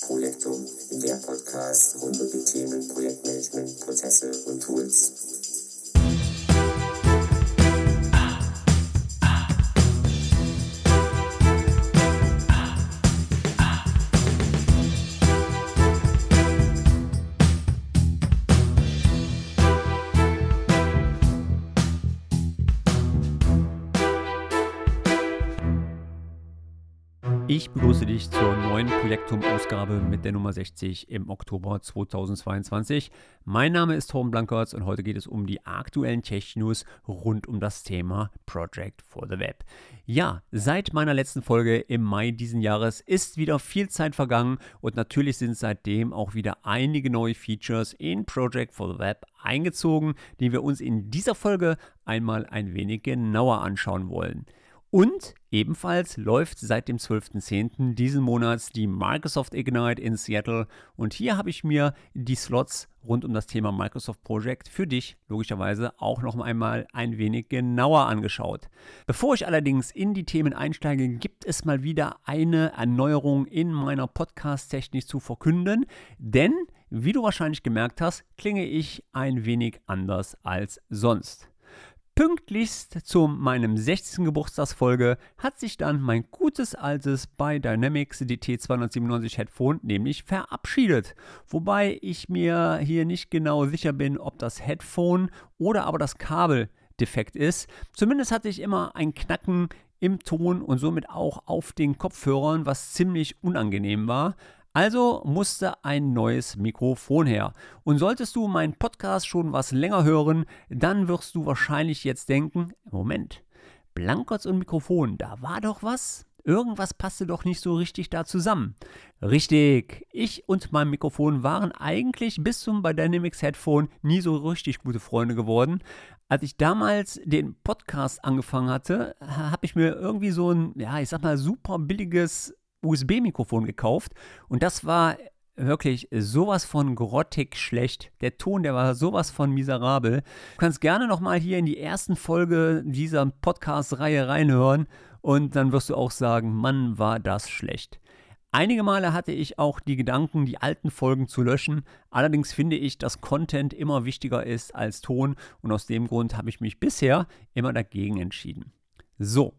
Projektum, der Podcast rund um die Themen Projektmanagement, Prozesse und Tools. Begrüße dich zur neuen Projektum-Ausgabe mit der Nummer 60 im Oktober 2022. Mein Name ist Torben Blankertz und heute geht es um die aktuellen Tech-News rund um das Thema Project for the Web. Ja, seit meiner letzten Folge im Mai diesen Jahres ist wieder viel Zeit vergangen und natürlich sind seitdem auch wieder einige neue Features in Project for the Web eingezogen, die wir uns in dieser Folge einmal ein wenig genauer anschauen wollen. Und ebenfalls läuft seit dem 12.10. diesen Monats die Microsoft Ignite in Seattle. Und hier habe ich mir die Slots rund um das Thema Microsoft Project für dich logischerweise auch noch einmal ein wenig genauer angeschaut. Bevor ich allerdings in die Themen einsteige, gibt es mal wieder eine Erneuerung in meiner Podcast-Technik zu verkünden. Denn, wie du wahrscheinlich gemerkt hast, klinge ich ein wenig anders als sonst. Pünktlichst zu meinem 60. Geburtstagsfolge hat sich dann mein gutes altes bei Dynamics DT297 Headphone nämlich verabschiedet. Wobei ich mir hier nicht genau sicher bin, ob das Headphone oder aber das Kabel defekt ist. Zumindest hatte ich immer ein Knacken im Ton und somit auch auf den Kopfhörern, was ziemlich unangenehm war. Also musste ein neues Mikrofon her. Und solltest du meinen Podcast schon was länger hören, dann wirst du wahrscheinlich jetzt denken, Moment, Blankertz und Mikrofon, da war doch was? Irgendwas passte doch nicht so richtig da zusammen. Richtig, ich und mein Mikrofon waren eigentlich bis zum Dynamics Headphone nie so richtig gute Freunde geworden. Als ich damals den Podcast angefangen hatte, habe ich mir irgendwie so ein, ja, ich sag mal, super billiges USB-Mikrofon gekauft und das war wirklich sowas von grottig schlecht. Der Ton, der war sowas von miserabel. Du kannst gerne nochmal hier in die ersten Folge dieser Podcast-Reihe reinhören und dann wirst du auch sagen, Mann, war das schlecht. Einige Male hatte ich auch die Gedanken, die alten Folgen zu löschen. Allerdings finde ich, dass Content immer wichtiger ist als Ton und aus dem Grund habe ich mich bisher immer dagegen entschieden. So,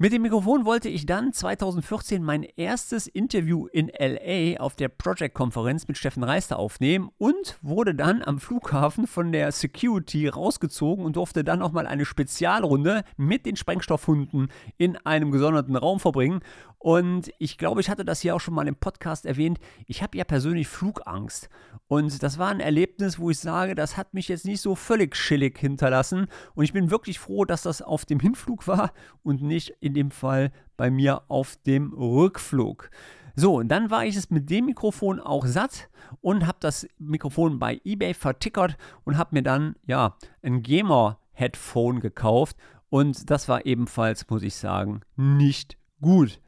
mit dem Mikrofon wollte ich dann 2014 mein erstes Interview in LA auf der Project-Konferenz mit Steffen Reister aufnehmen und wurde dann am Flughafen von der Security rausgezogen und durfte dann nochmal eine Spezialrunde mit den Sprengstoffhunden in einem gesonderten Raum verbringen. Und ich glaube, ich hatte das hier auch schon mal im Podcast erwähnt. Ich habe ja persönlich Flugangst. Und das war ein Erlebnis, wo ich sage, das hat mich jetzt nicht so völlig chillig hinterlassen. Und ich bin wirklich froh, dass das auf dem Hinflug war und nicht in dem Fall bei mir auf dem Rückflug. So, dann war ich es mit dem Mikrofon auch satt und habe das Mikrofon bei eBay vertickert und habe mir dann ja ein Gamer-Headphone gekauft. Und das war ebenfalls, muss ich sagen, nicht gut.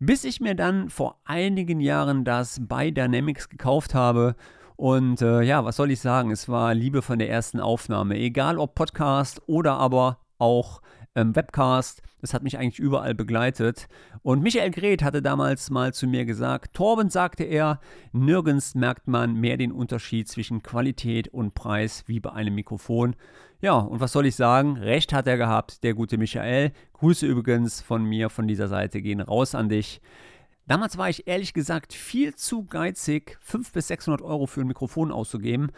Bis ich mir dann vor einigen Jahren das bei Dynamics gekauft habe. Und äh, ja, was soll ich sagen? Es war Liebe von der ersten Aufnahme. Egal ob Podcast oder aber auch ähm, Webcast. Das hat mich eigentlich überall begleitet. Und Michael Greth hatte damals mal zu mir gesagt, Torben sagte er, nirgends merkt man mehr den Unterschied zwischen Qualität und Preis wie bei einem Mikrofon. Ja, und was soll ich sagen? Recht hat er gehabt, der gute Michael. Grüße übrigens von mir von dieser Seite gehen raus an dich. Damals war ich ehrlich gesagt viel zu geizig, 500 bis 600 Euro für ein Mikrofon auszugeben.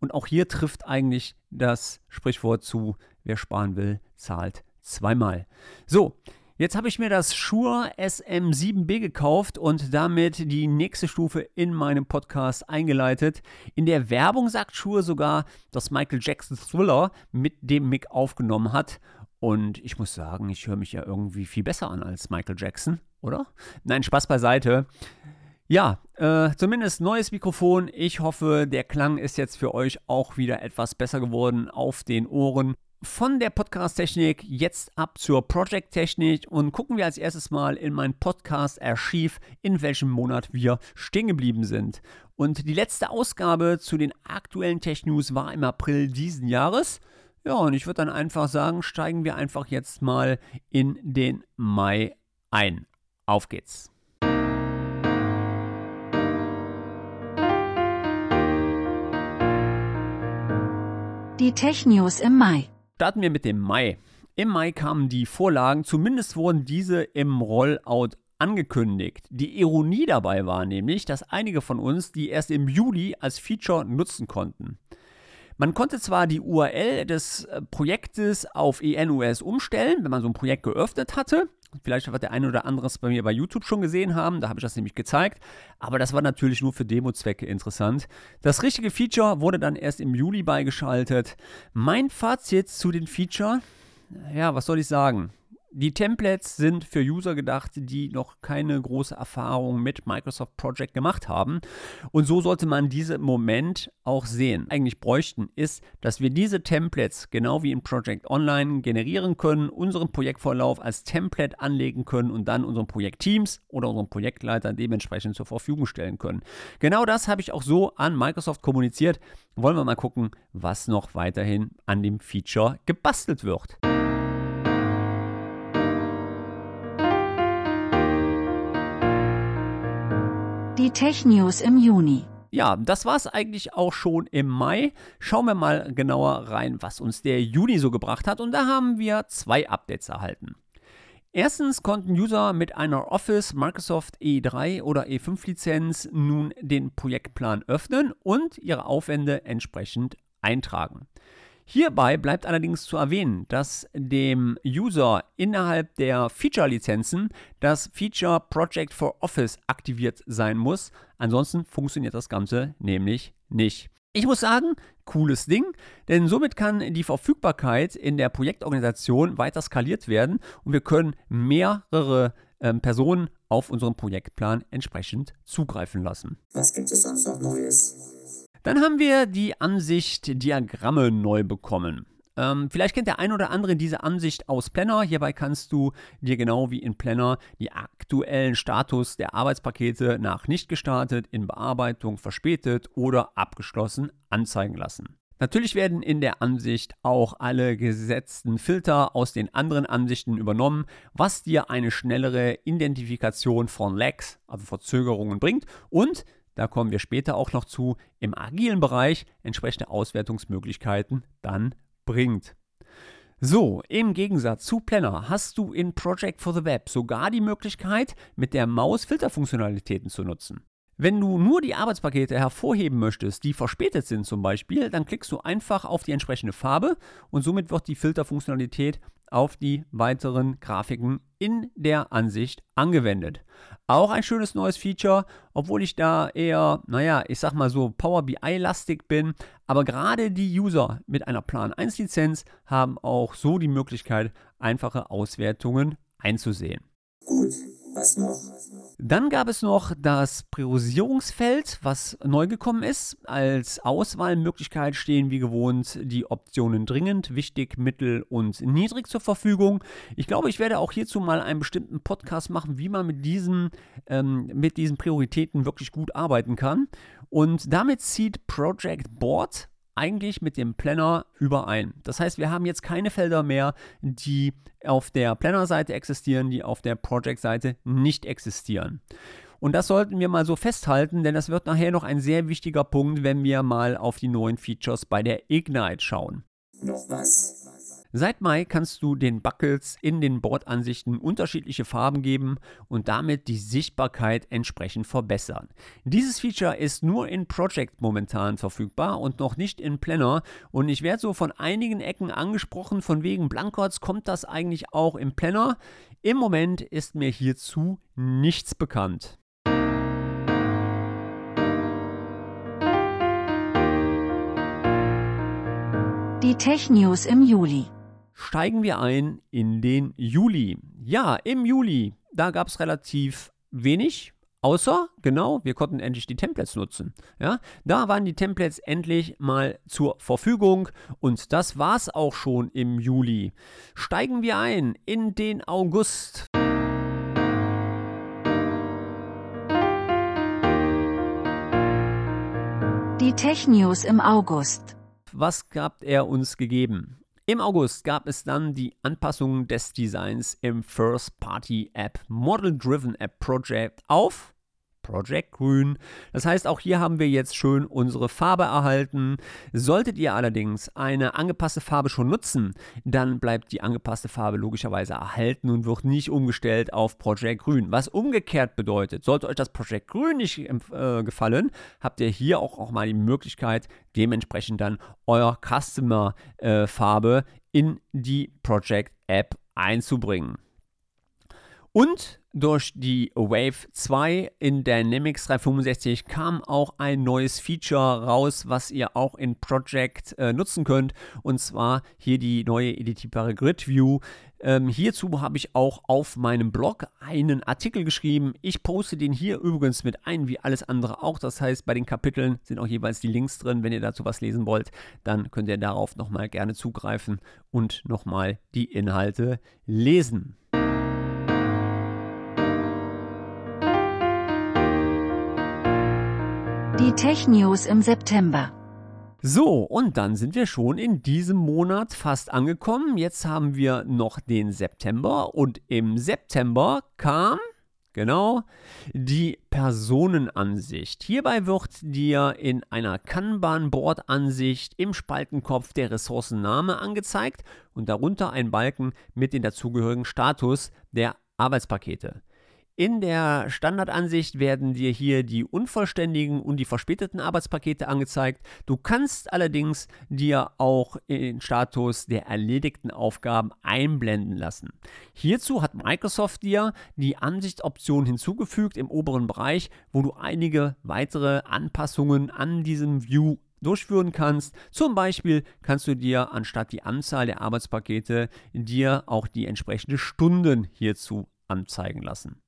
Und auch hier trifft eigentlich das Sprichwort zu, wer sparen will, zahlt zweimal. So, Jetzt habe ich mir das Shure SM7B gekauft und damit die nächste Stufe in meinem Podcast eingeleitet. In der Werbung sagt Shure sogar, dass Michael Jackson Thriller mit dem Mic aufgenommen hat. Und ich muss sagen, ich höre mich ja irgendwie viel besser an als Michael Jackson, oder? Nein, Spaß beiseite. Ja, äh, zumindest neues Mikrofon. Ich hoffe, der Klang ist jetzt für euch auch wieder etwas besser geworden auf den Ohren von der Podcast-Technik jetzt ab zur Project-Technik und gucken wir als erstes mal in mein Podcast-Archiv, in welchem Monat wir stehen geblieben sind. Und die letzte Ausgabe zu den aktuellen Tech-News war im April diesen Jahres. Ja, und ich würde dann einfach sagen, steigen wir einfach jetzt mal in den Mai ein. Auf geht's. Die Tech-News im Mai. Starten wir mit dem Mai. Im Mai kamen die Vorlagen, zumindest wurden diese im Rollout angekündigt. Die Ironie dabei war nämlich, dass einige von uns die erst im Juli als Feature nutzen konnten. Man konnte zwar die URL des äh, Projektes auf ENUS umstellen, wenn man so ein Projekt geöffnet hatte. Vielleicht wird der eine oder andere bei mir bei YouTube schon gesehen haben, da habe ich das nämlich gezeigt. Aber das war natürlich nur für Demo-Zwecke interessant. Das richtige Feature wurde dann erst im Juli beigeschaltet. Mein Fazit zu den Feature, ja, was soll ich sagen? Die Templates sind für User gedacht, die noch keine große Erfahrung mit Microsoft Project gemacht haben. Und so sollte man diese im Moment auch sehen. Eigentlich bräuchten ist, dass wir diese Templates genau wie in Project Online generieren können, unseren Projektvorlauf als Template anlegen können und dann unseren Projektteams oder unseren Projektleiter dementsprechend zur Verfügung stellen können. Genau das habe ich auch so an Microsoft kommuniziert. Wollen wir mal gucken, was noch weiterhin an dem Feature gebastelt wird. Die Tech-News im Juni. Ja, das war es eigentlich auch schon im Mai. Schauen wir mal genauer rein, was uns der Juni so gebracht hat. Und da haben wir zwei Updates erhalten. Erstens konnten User mit einer Office Microsoft E3 oder E5 Lizenz nun den Projektplan öffnen und ihre Aufwände entsprechend eintragen. Hierbei bleibt allerdings zu erwähnen, dass dem User innerhalb der Feature-Lizenzen das Feature Project for Office aktiviert sein muss. Ansonsten funktioniert das Ganze nämlich nicht. Ich muss sagen, cooles Ding, denn somit kann die Verfügbarkeit in der Projektorganisation weiter skaliert werden und wir können mehrere ähm, Personen auf unseren Projektplan entsprechend zugreifen lassen. Was gibt es sonst noch Neues? Dann haben wir die Ansicht Diagramme neu bekommen. Ähm, vielleicht kennt der ein oder andere diese Ansicht aus Planner. Hierbei kannst du dir genau wie in Planner die aktuellen Status der Arbeitspakete nach nicht gestartet, in Bearbeitung, verspätet oder abgeschlossen anzeigen lassen. Natürlich werden in der Ansicht auch alle gesetzten Filter aus den anderen Ansichten übernommen, was dir eine schnellere Identifikation von Lags, also Verzögerungen bringt und da kommen wir später auch noch zu, im agilen Bereich entsprechende Auswertungsmöglichkeiten dann bringt. So, im Gegensatz zu Planner hast du in Project for the Web sogar die Möglichkeit, mit der Maus Filterfunktionalitäten zu nutzen. Wenn du nur die Arbeitspakete hervorheben möchtest, die verspätet sind zum Beispiel, dann klickst du einfach auf die entsprechende Farbe und somit wird die Filterfunktionalität auf die weiteren Grafiken in der Ansicht angewendet. Auch ein schönes neues Feature, obwohl ich da eher, naja, ich sag mal so Power BI-lastig bin, aber gerade die User mit einer Plan 1 Lizenz haben auch so die Möglichkeit, einfache Auswertungen einzusehen. Gut, was noch? Dann gab es noch das Priorisierungsfeld, was neu gekommen ist. Als Auswahlmöglichkeit stehen wie gewohnt die Optionen dringend, wichtig, mittel und niedrig zur Verfügung. Ich glaube, ich werde auch hierzu mal einen bestimmten Podcast machen, wie man mit diesen, ähm, mit diesen Prioritäten wirklich gut arbeiten kann. Und damit zieht Project Board eigentlich mit dem Planner überein. Das heißt, wir haben jetzt keine Felder mehr, die auf der Planner-Seite existieren, die auf der Project-Seite nicht existieren. Und das sollten wir mal so festhalten, denn das wird nachher noch ein sehr wichtiger Punkt, wenn wir mal auf die neuen Features bei der Ignite schauen. Noch was? Seit Mai kannst du den Buckles in den Bordansichten unterschiedliche Farben geben und damit die Sichtbarkeit entsprechend verbessern. Dieses Feature ist nur in Project momentan verfügbar und noch nicht in Planner und ich werde so von einigen Ecken angesprochen, von wegen Blankots kommt das eigentlich auch im Planner. Im Moment ist mir hierzu nichts bekannt. Die Tech-News im Juli. Steigen wir ein in den Juli. Ja, im Juli, da gab es relativ wenig. Außer, genau, wir konnten endlich die Templates nutzen. Ja, da waren die Templates endlich mal zur Verfügung und das war's auch schon im Juli. Steigen wir ein in den August. Die Tech-News im August. Was gab er uns gegeben? Im August gab es dann die Anpassung des Designs im First Party App Model Driven App Project auf Project Grün. Das heißt, auch hier haben wir jetzt schön unsere Farbe erhalten. Solltet ihr allerdings eine angepasste Farbe schon nutzen, dann bleibt die angepasste Farbe logischerweise erhalten und wird nicht umgestellt auf Project Grün. Was umgekehrt bedeutet, sollte euch das Project Grün nicht äh, gefallen, habt ihr hier auch, auch mal die Möglichkeit, dementsprechend dann euer Customer äh, in die Project App einzubringen. Und durch die Wave 2 in Dynamics 365 kam auch ein neues Feature raus, was ihr auch in Project äh, nutzen könnt. Und zwar hier die neue editierbare Grid View. Ähm, hierzu habe ich auch auf meinem Blog einen Artikel geschrieben. Ich poste den hier übrigens mit ein, wie alles andere auch. Das heißt, bei den Kapiteln sind auch jeweils die Links drin. Wenn ihr dazu was lesen wollt, dann könnt ihr darauf nochmal gerne zugreifen und nochmal die Inhalte lesen. Die Tech News im September. So, und dann sind wir schon in diesem Monat fast angekommen. Jetzt haben wir noch den September und im September kam, genau, die Personenansicht. Hierbei wird dir in einer Kanban-Board-Ansicht im Spaltenkopf der Ressourcenname angezeigt und darunter ein Balken mit dem dazugehörigen Status der Arbeitspakete. In der Standardansicht werden dir hier die unvollständigen und die verspäteten Arbeitspakete angezeigt. Du kannst allerdings dir auch den Status der erledigten Aufgaben einblenden lassen. Hierzu hat Microsoft dir die Ansichtsoption hinzugefügt im oberen Bereich, wo du einige weitere Anpassungen an diesem View durchführen kannst. Zum Beispiel kannst du dir anstatt die Anzahl der Arbeitspakete dir auch die entsprechende Stunden hierzu anzeigen lassen.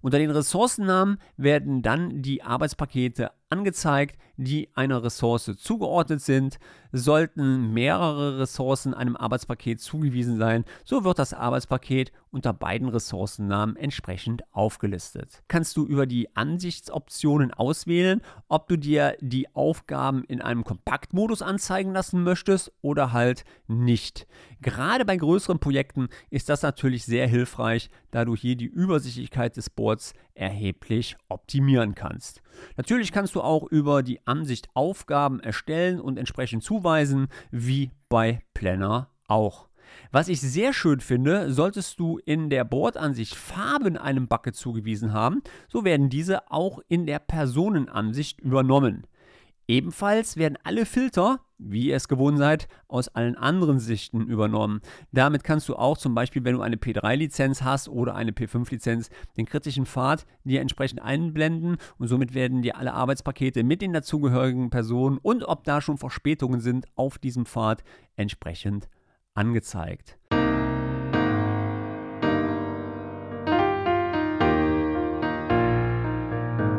Unter den Ressourcennamen werden dann die Arbeitspakete angezeigt, die einer Ressource zugeordnet sind. Sollten mehrere Ressourcen einem Arbeitspaket zugewiesen sein, so wird das Arbeitspaket unter beiden Ressourcennamen entsprechend aufgelistet. Kannst du über die Ansichtsoptionen auswählen, ob du dir die Aufgaben in einem Kompaktmodus anzeigen lassen möchtest oder halt nicht. Gerade bei größeren Projekten ist das natürlich sehr hilfreich, da du hier die Übersichtlichkeit des Boards erheblich optimieren kannst. Natürlich kannst du auch über die Ansicht Aufgaben erstellen und entsprechend zuweisen, wie bei Planner auch. Was ich sehr schön finde, solltest du in der Bordansicht Farben einem Bucket zugewiesen haben, so werden diese auch in der Personenansicht übernommen. Ebenfalls werden alle Filter, wie ihr es gewohnt seid, aus allen anderen Sichten übernommen. Damit kannst du auch zum Beispiel, wenn du eine P3-Lizenz hast oder eine P5-Lizenz, den kritischen Pfad dir entsprechend einblenden und somit werden dir alle Arbeitspakete mit den dazugehörigen Personen und ob da schon Verspätungen sind auf diesem Pfad entsprechend angezeigt.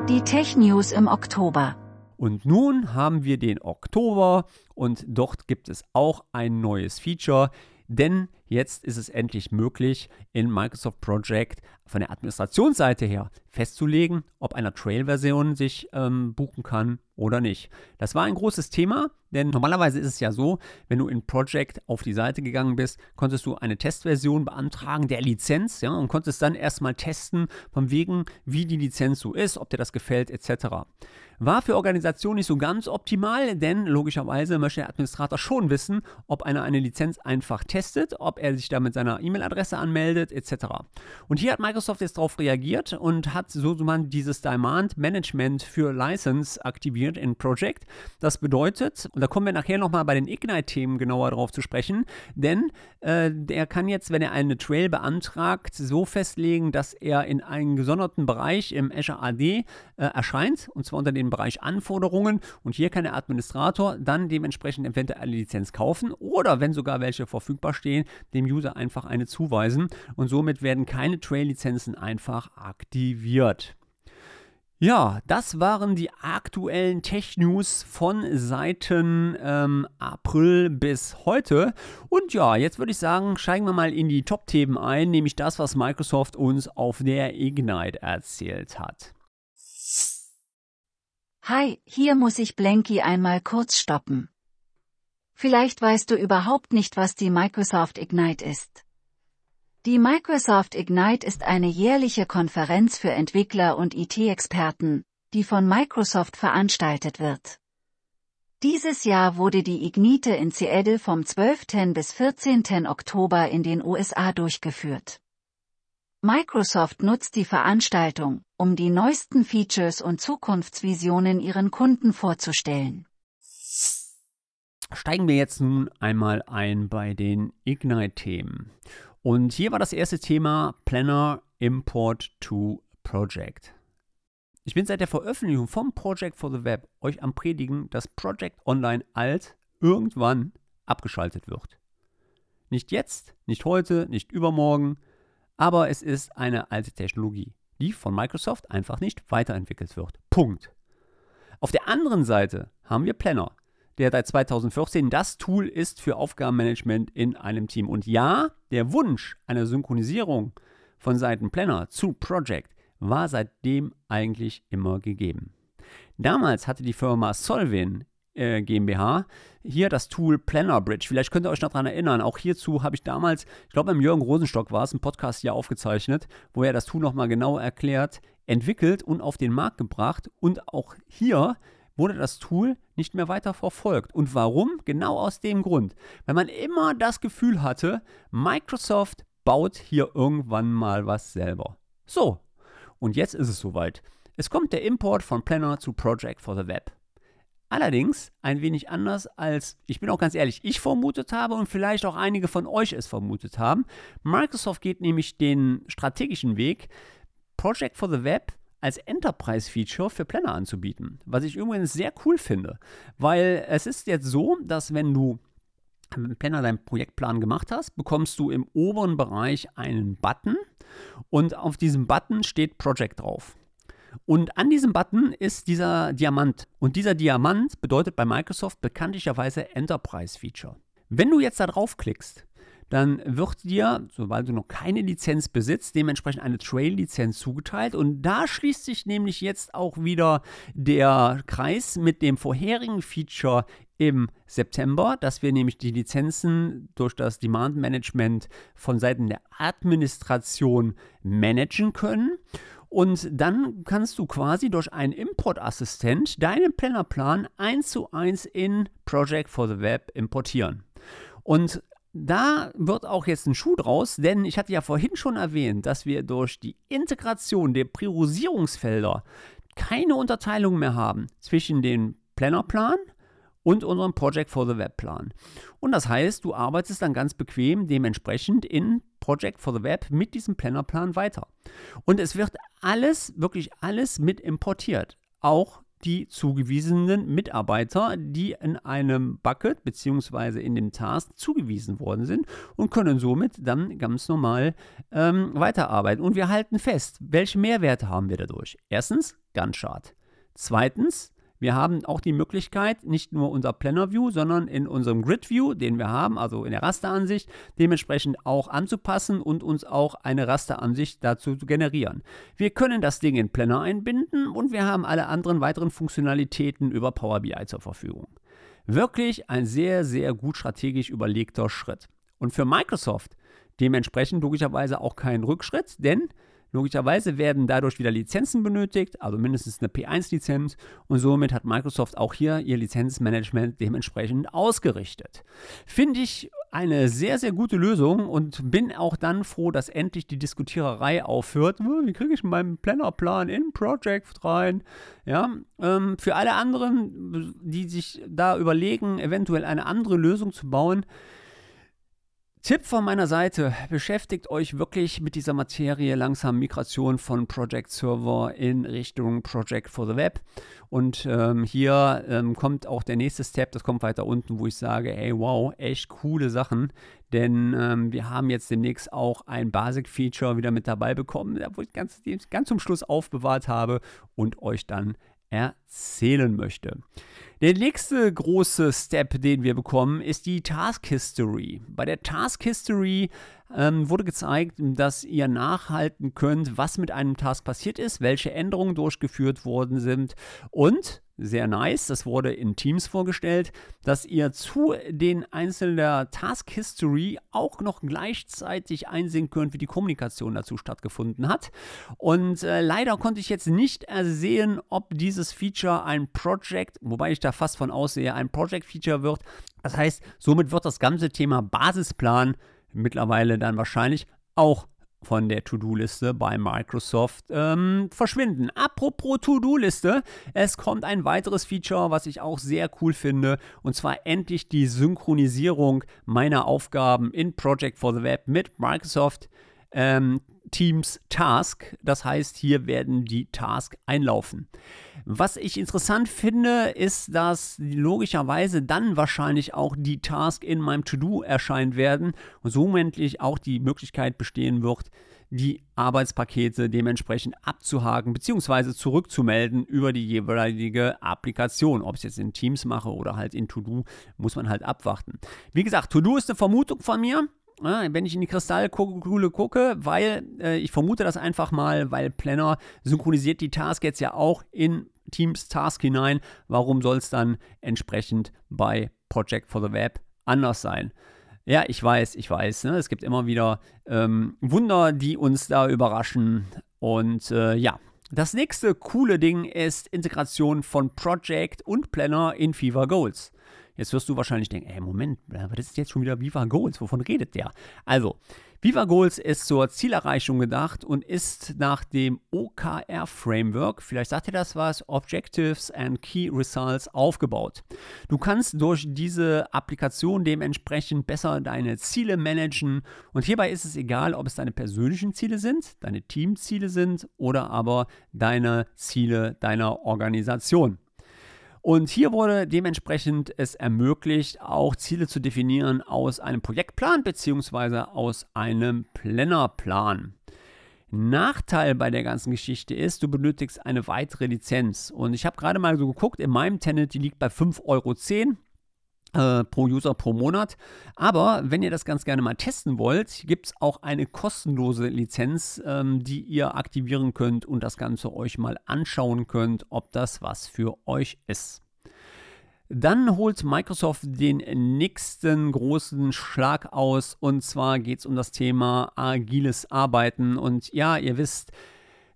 Die Tech News im Oktober. Und nun haben wir den Oktober und dort gibt es auch ein neues Feature, denn jetzt ist es endlich möglich, in Microsoft Project von der Administrationsseite her festzulegen, ob einer Trail-Version sich ähm, buchen kann oder nicht. Das war ein großes Thema, denn normalerweise ist es ja so, wenn du in Project auf die Seite gegangen bist, konntest du eine Testversion beantragen der Lizenz ja, und konntest dann erstmal testen, von wegen, wie die Lizenz so ist, ob dir das gefällt, etc. War für Organisationen nicht so ganz optimal, denn logischerweise möchte der Administrator schon wissen, ob einer eine Lizenz einfach testet, ob er sich da mit seiner E-Mail-Adresse anmeldet, etc. Und hier hat Microsoft jetzt darauf reagiert und hat so man dieses Demand Management für License aktiviert in Project. Das bedeutet, und da kommen wir nachher nochmal bei den Ignite-Themen genauer drauf zu sprechen, denn äh, der kann jetzt, wenn er eine Trail beantragt, so festlegen, dass er in einem gesonderten Bereich im Azure AD äh, erscheint, und zwar unter dem Bereich Anforderungen. Und hier kann der Administrator dann dementsprechend eventuell eine Lizenz kaufen oder, wenn sogar welche verfügbar stehen, dem User einfach eine zuweisen. Und somit werden keine Trail-Lizenzen einfach aktiviert. Ja, das waren die aktuellen Tech-News von Seiten ähm, April bis heute. Und ja, jetzt würde ich sagen, steigen wir mal in die Top-Themen ein, nämlich das, was Microsoft uns auf der Ignite erzählt hat. Hi, hier muss ich Blanky einmal kurz stoppen. Vielleicht weißt du überhaupt nicht, was die Microsoft Ignite ist. Die Microsoft Ignite ist eine jährliche Konferenz für Entwickler und IT-Experten, die von Microsoft veranstaltet wird. Dieses Jahr wurde die Ignite in Seattle vom 12. bis 14. Oktober in den USA durchgeführt. Microsoft nutzt die Veranstaltung, um die neuesten Features und Zukunftsvisionen ihren Kunden vorzustellen. Steigen wir jetzt nun einmal ein bei den Ignite-Themen. Und hier war das erste Thema Planner Import to Project. Ich bin seit der Veröffentlichung vom Project for the Web euch am Predigen, dass Project Online alt irgendwann abgeschaltet wird. Nicht jetzt, nicht heute, nicht übermorgen, aber es ist eine alte Technologie, die von Microsoft einfach nicht weiterentwickelt wird. Punkt. Auf der anderen Seite haben wir Planner, der seit 2014 das Tool ist für Aufgabenmanagement in einem Team. Und ja, der Wunsch einer Synchronisierung von Seiten Planner zu Project war seitdem eigentlich immer gegeben. Damals hatte die Firma Solvin äh, GmbH hier das Tool Planner Bridge. Vielleicht könnt ihr euch noch daran erinnern. Auch hierzu habe ich damals, ich glaube beim Jürgen Rosenstock war es, ein Podcast hier aufgezeichnet, wo er das Tool nochmal genau erklärt, entwickelt und auf den Markt gebracht. Und auch hier wurde das Tool nicht mehr weiter verfolgt. Und warum? Genau aus dem Grund. Weil man immer das Gefühl hatte, Microsoft baut hier irgendwann mal was selber. So, und jetzt ist es soweit. Es kommt der Import von Planner zu Project for the Web. Allerdings ein wenig anders als, ich bin auch ganz ehrlich, ich vermutet habe und vielleicht auch einige von euch es vermutet haben. Microsoft geht nämlich den strategischen Weg, Project for the Web als Enterprise-Feature für Planner anzubieten. Was ich übrigens sehr cool finde, weil es ist jetzt so, dass wenn du im Planner deinen Projektplan gemacht hast, bekommst du im oberen Bereich einen Button und auf diesem Button steht Project drauf. Und an diesem Button ist dieser Diamant. Und dieser Diamant bedeutet bei Microsoft bekanntlicherweise Enterprise Feature. Wenn du jetzt da draufklickst, dann wird dir, sobald du noch keine Lizenz besitzt, dementsprechend eine Trail-Lizenz zugeteilt. Und da schließt sich nämlich jetzt auch wieder der Kreis mit dem vorherigen Feature im September, dass wir nämlich die Lizenzen durch das Demand Management von Seiten der Administration managen können. Und dann kannst du quasi durch einen Importassistent deinen Plannerplan eins zu eins in Project for the Web importieren. Und da wird auch jetzt ein Schuh draus, denn ich hatte ja vorhin schon erwähnt, dass wir durch die Integration der Priorisierungsfelder keine Unterteilung mehr haben zwischen dem Plannerplan und unserem Project for the Web Plan. Und das heißt, du arbeitest dann ganz bequem dementsprechend in Project for the Web mit diesem Plannerplan weiter. Und es wird alles, wirklich alles mit importiert. Auch die zugewiesenen Mitarbeiter, die in einem Bucket bzw. in dem Task zugewiesen worden sind und können somit dann ganz normal ähm, weiterarbeiten. Und wir halten fest, welche Mehrwerte haben wir dadurch? Erstens, Gantt Chart. Zweitens, wir haben auch die Möglichkeit, nicht nur unser Planner View, sondern in unserem Grid View, den wir haben, also in der Rasteransicht, dementsprechend auch anzupassen und uns auch eine Rasteransicht dazu zu generieren. Wir können das Ding in Planner einbinden und wir haben alle anderen weiteren Funktionalitäten über Power BI zur Verfügung. Wirklich ein sehr, sehr gut strategisch überlegter Schritt. Und für Microsoft dementsprechend logischerweise auch kein Rückschritt, denn Logischerweise werden dadurch wieder Lizenzen benötigt, also mindestens eine P1-Lizenz und somit hat Microsoft auch hier ihr Lizenzmanagement dementsprechend ausgerichtet. Finde ich eine sehr, sehr gute Lösung und bin auch dann froh, dass endlich die Diskutiererei aufhört. Wie kriege ich meinen Plannerplan in Project rein? Ja, ähm, für alle anderen, die sich da überlegen, eventuell eine andere Lösung zu bauen, Tipp von meiner Seite, beschäftigt euch wirklich mit dieser Materie langsam Migration von Project Server in Richtung Project for the Web. Und ähm, hier ähm, kommt auch der nächste Step, das kommt weiter unten, wo ich sage, ey, wow, echt coole Sachen. Denn ähm, wir haben jetzt demnächst auch ein Basic-Feature wieder mit dabei bekommen, wo ich ganz, ganz zum Schluss aufbewahrt habe und euch dann erzählen möchte. Der nächste große Step, den wir bekommen, ist die Task History. Bei der Task History ähm, wurde gezeigt, dass ihr nachhalten könnt, was mit einem Task passiert ist, welche Änderungen durchgeführt worden sind und sehr nice. Das wurde in Teams vorgestellt, dass ihr zu den einzelnen Task History auch noch gleichzeitig einsehen könnt, wie die Kommunikation dazu stattgefunden hat. Und äh, leider konnte ich jetzt nicht ersehen, ob dieses Feature ein Project, wobei ich da fast von aussehe, ein Project Feature wird. Das heißt, somit wird das ganze Thema Basisplan mittlerweile dann wahrscheinlich auch von der To-Do-Liste bei Microsoft ähm, verschwinden. Apropos To-Do-Liste, es kommt ein weiteres Feature, was ich auch sehr cool finde, und zwar endlich die Synchronisierung meiner Aufgaben in Project for the Web mit Microsoft ähm, Teams Task. Das heißt, hier werden die Tasks einlaufen. Was ich interessant finde, ist, dass logischerweise dann wahrscheinlich auch die Tasks in meinem To-Do erscheinen werden und somit auch die Möglichkeit bestehen wird, die Arbeitspakete dementsprechend abzuhaken bzw. zurückzumelden über die jeweilige Applikation. Ob ich es jetzt in Teams mache oder halt in To-Do, muss man halt abwarten. Wie gesagt, To-Do ist eine Vermutung von mir. Ja, wenn ich in die Kristallkugel gucke, weil äh, ich vermute das einfach mal, weil Planner synchronisiert die Task jetzt ja auch in Teams Task hinein. Warum soll es dann entsprechend bei Project for the Web anders sein? Ja, ich weiß, ich weiß. Ne? Es gibt immer wieder ähm, Wunder, die uns da überraschen. Und äh, ja, das nächste coole Ding ist Integration von Project und Planner in Fever Goals. Jetzt wirst du wahrscheinlich denken, ey, Moment, was ist jetzt schon wieder Viva Goals? Wovon redet der? Also, Viva Goals ist zur Zielerreichung gedacht und ist nach dem OKR-Framework, vielleicht sagt ihr das was, Objectives and Key Results aufgebaut. Du kannst durch diese Applikation dementsprechend besser deine Ziele managen und hierbei ist es egal, ob es deine persönlichen Ziele sind, deine Teamziele sind oder aber deine Ziele deiner Organisation. Und hier wurde dementsprechend es ermöglicht, auch Ziele zu definieren aus einem Projektplan bzw. aus einem Plannerplan. Nachteil bei der ganzen Geschichte ist, du benötigst eine weitere Lizenz. Und ich habe gerade mal so geguckt, in meinem Tenant, die liegt bei 5,10 Euro. Äh, pro User pro Monat. Aber wenn ihr das ganz gerne mal testen wollt, gibt es auch eine kostenlose Lizenz, ähm, die ihr aktivieren könnt und das Ganze euch mal anschauen könnt, ob das was für euch ist. Dann holt Microsoft den nächsten großen Schlag aus und zwar geht es um das Thema agiles Arbeiten. Und ja, ihr wisst,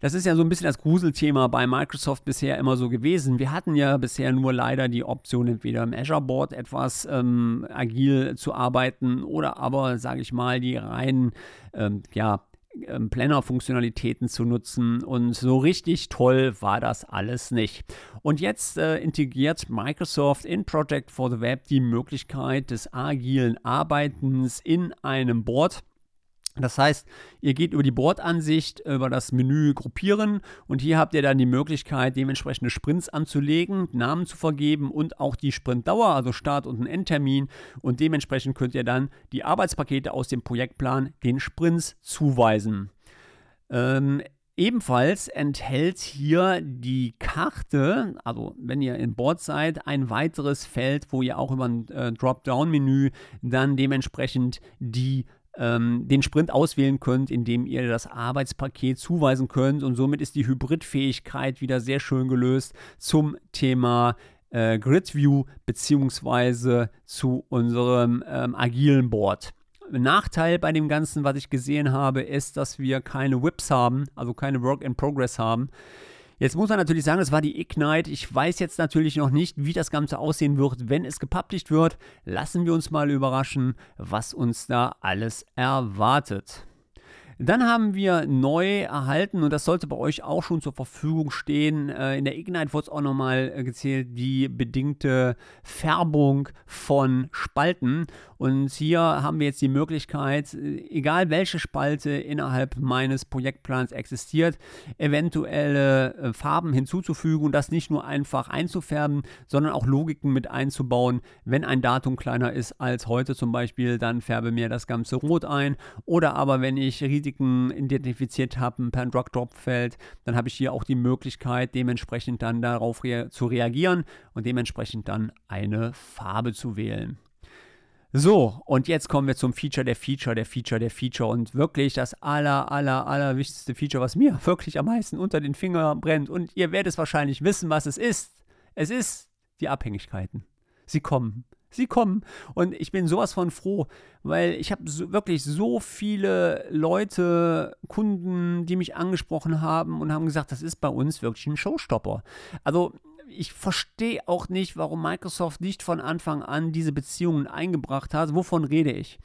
das ist ja so ein bisschen das Gruselthema bei Microsoft bisher immer so gewesen. Wir hatten ja bisher nur leider die Option, entweder im Azure Board etwas ähm, agil zu arbeiten oder aber, sage ich mal, die reinen, ähm, ja, ähm, Planner-Funktionalitäten zu nutzen und so richtig toll war das alles nicht. Und jetzt äh, integriert Microsoft in Project for the Web die Möglichkeit des agilen Arbeitens in einem Board das heißt, ihr geht über die Bordansicht, über das Menü Gruppieren und hier habt ihr dann die Möglichkeit, dementsprechende Sprints anzulegen, Namen zu vergeben und auch die Sprintdauer, also Start- und Endtermin. Und dementsprechend könnt ihr dann die Arbeitspakete aus dem Projektplan den Sprints zuweisen. Ähm, Ebenfalls enthält hier die Karte, also wenn ihr in Board seid, ein weiteres Feld, wo ihr auch über ein äh, Dropdown-Menü dann dementsprechend die ähm, den Sprint auswählen könnt, indem ihr das Arbeitspaket zuweisen könnt. Und somit ist die Hybridfähigkeit wieder sehr schön gelöst zum Thema äh, Grid View beziehungsweise zu unserem ähm, agilen Board. Nachteil bei dem Ganzen, was ich gesehen habe, ist, dass wir keine Whips haben, also keine Work in Progress haben. Jetzt muss man natürlich sagen, das war die Ignite. Ich weiß jetzt natürlich noch nicht, wie das Ganze aussehen wird, wenn es gepublished wird. Lassen wir uns mal überraschen, was uns da alles erwartet. Dann haben wir neu erhalten, und das sollte bei euch auch schon zur Verfügung stehen, äh, in der Ignite wurde es auch nochmal äh, gezählt, die bedingte Färbung von Spalten. Und hier haben wir jetzt die Möglichkeit, äh, egal welche Spalte innerhalb meines Projektplans existiert, eventuelle Farben hinzuzufügen und das nicht nur einfach einzufärben, sondern auch Logiken mit einzubauen. Wenn ein Datum kleiner ist als heute zum Beispiel, dann färbe mir das Ganze rot ein. Oder aber wenn ich Risiken identifiziert habe per Drag-Drop-Feld, dann habe ich hier auch die Möglichkeit, dementsprechend dann darauf rea zu reagieren und dementsprechend dann eine Farbe zu wählen. So, und jetzt kommen wir zum Feature der Feature, der Feature, der Feature und wirklich das aller, aller, aller wichtigste Feature, was mir wirklich am meisten unter den Fingern brennt und ihr werdet es wahrscheinlich wissen, was es ist. Es ist die Abhängigkeiten. Sie kommen. Sie kommen. Und ich bin sowas von froh, weil ich habe so, wirklich so viele Leute, Kunden, die mich angesprochen haben und haben gesagt, das ist bei uns wirklich ein Showstopper. Also ich verstehe auch nicht, warum Microsoft nicht von Anfang an diese Beziehungen eingebracht hat. Wovon rede ich?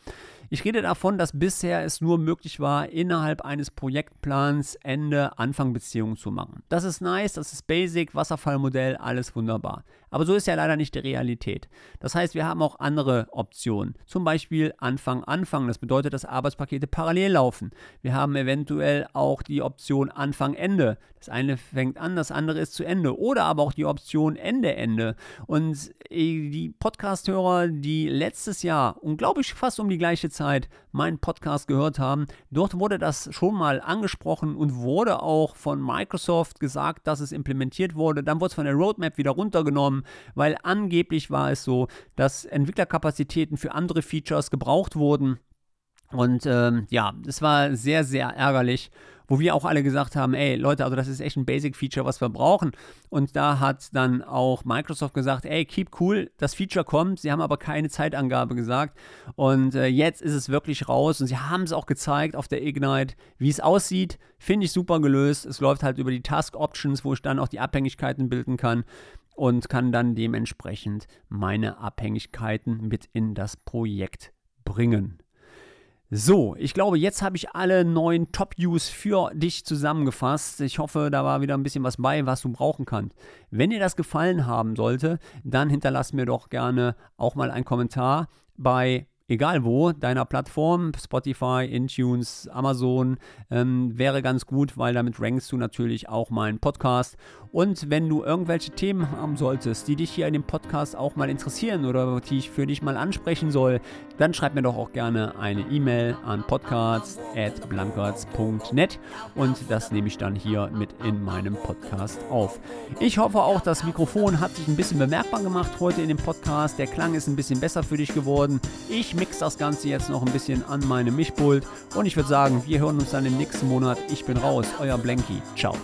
Ich rede davon, dass bisher es nur möglich war, innerhalb eines Projektplans Ende, Anfang Beziehungen zu machen. Das ist nice, das ist basic, Wasserfallmodell, alles wunderbar. Aber so ist ja leider nicht die Realität. Das heißt, wir haben auch andere Optionen. Zum Beispiel Anfang, Anfang. Das bedeutet, dass Arbeitspakete parallel laufen. Wir haben eventuell auch die Option Anfang, Ende. Das eine fängt an, das andere ist zu Ende. Oder aber auch die Option Ende, Ende. Und äh, die Podcast-Hörer, die letztes Jahr und glaube ich fast um die gleiche Zeit meinen Podcast gehört haben, dort wurde das schon mal angesprochen und wurde auch von Microsoft gesagt, dass es implementiert wurde. Dann wurde es von der Roadmap wieder runtergenommen, weil angeblich war es so, dass Entwicklerkapazitäten für andere Features gebraucht wurden. Und ähm, ja, es war sehr, sehr ärgerlich wo wir auch alle gesagt haben, ey Leute, also das ist echt ein Basic-Feature, was wir brauchen. Und da hat dann auch Microsoft gesagt, ey, keep cool, das Feature kommt. Sie haben aber keine Zeitangabe gesagt. Und äh, jetzt ist es wirklich raus. Und sie haben es auch gezeigt auf der Ignite, wie es aussieht. Finde ich super gelöst. Es läuft halt über die Task Options, wo ich dann auch die Abhängigkeiten bilden kann und kann dann dementsprechend meine Abhängigkeiten mit in das Projekt bringen. So, ich glaube, jetzt habe ich alle neuen Top-Views für dich zusammengefasst. Ich hoffe, da war wieder ein bisschen was bei, was du brauchen kannst. Wenn dir das gefallen haben sollte, dann hinterlass mir doch gerne auch mal einen Kommentar bei egal wo, deiner Plattform, Spotify, Intunes, Amazon, ähm, wäre ganz gut, weil damit rankst du natürlich auch meinen Podcast. Und wenn du irgendwelche Themen haben solltest, die dich hier in dem Podcast auch mal interessieren oder die ich für dich mal ansprechen soll, dann schreib mir doch auch gerne eine E-Mail an podcast.blankertz.net und das nehme ich dann hier mit in meinem Podcast auf. Ich hoffe auch, das Mikrofon hat sich ein bisschen bemerkbar gemacht heute in dem Podcast. Der Klang ist ein bisschen besser für dich geworden. Ich mix das Ganze jetzt noch ein bisschen an meinem Mischpult und ich würde sagen, wir hören uns dann im nächsten Monat. Ich bin raus, euer Blanky. Ciao.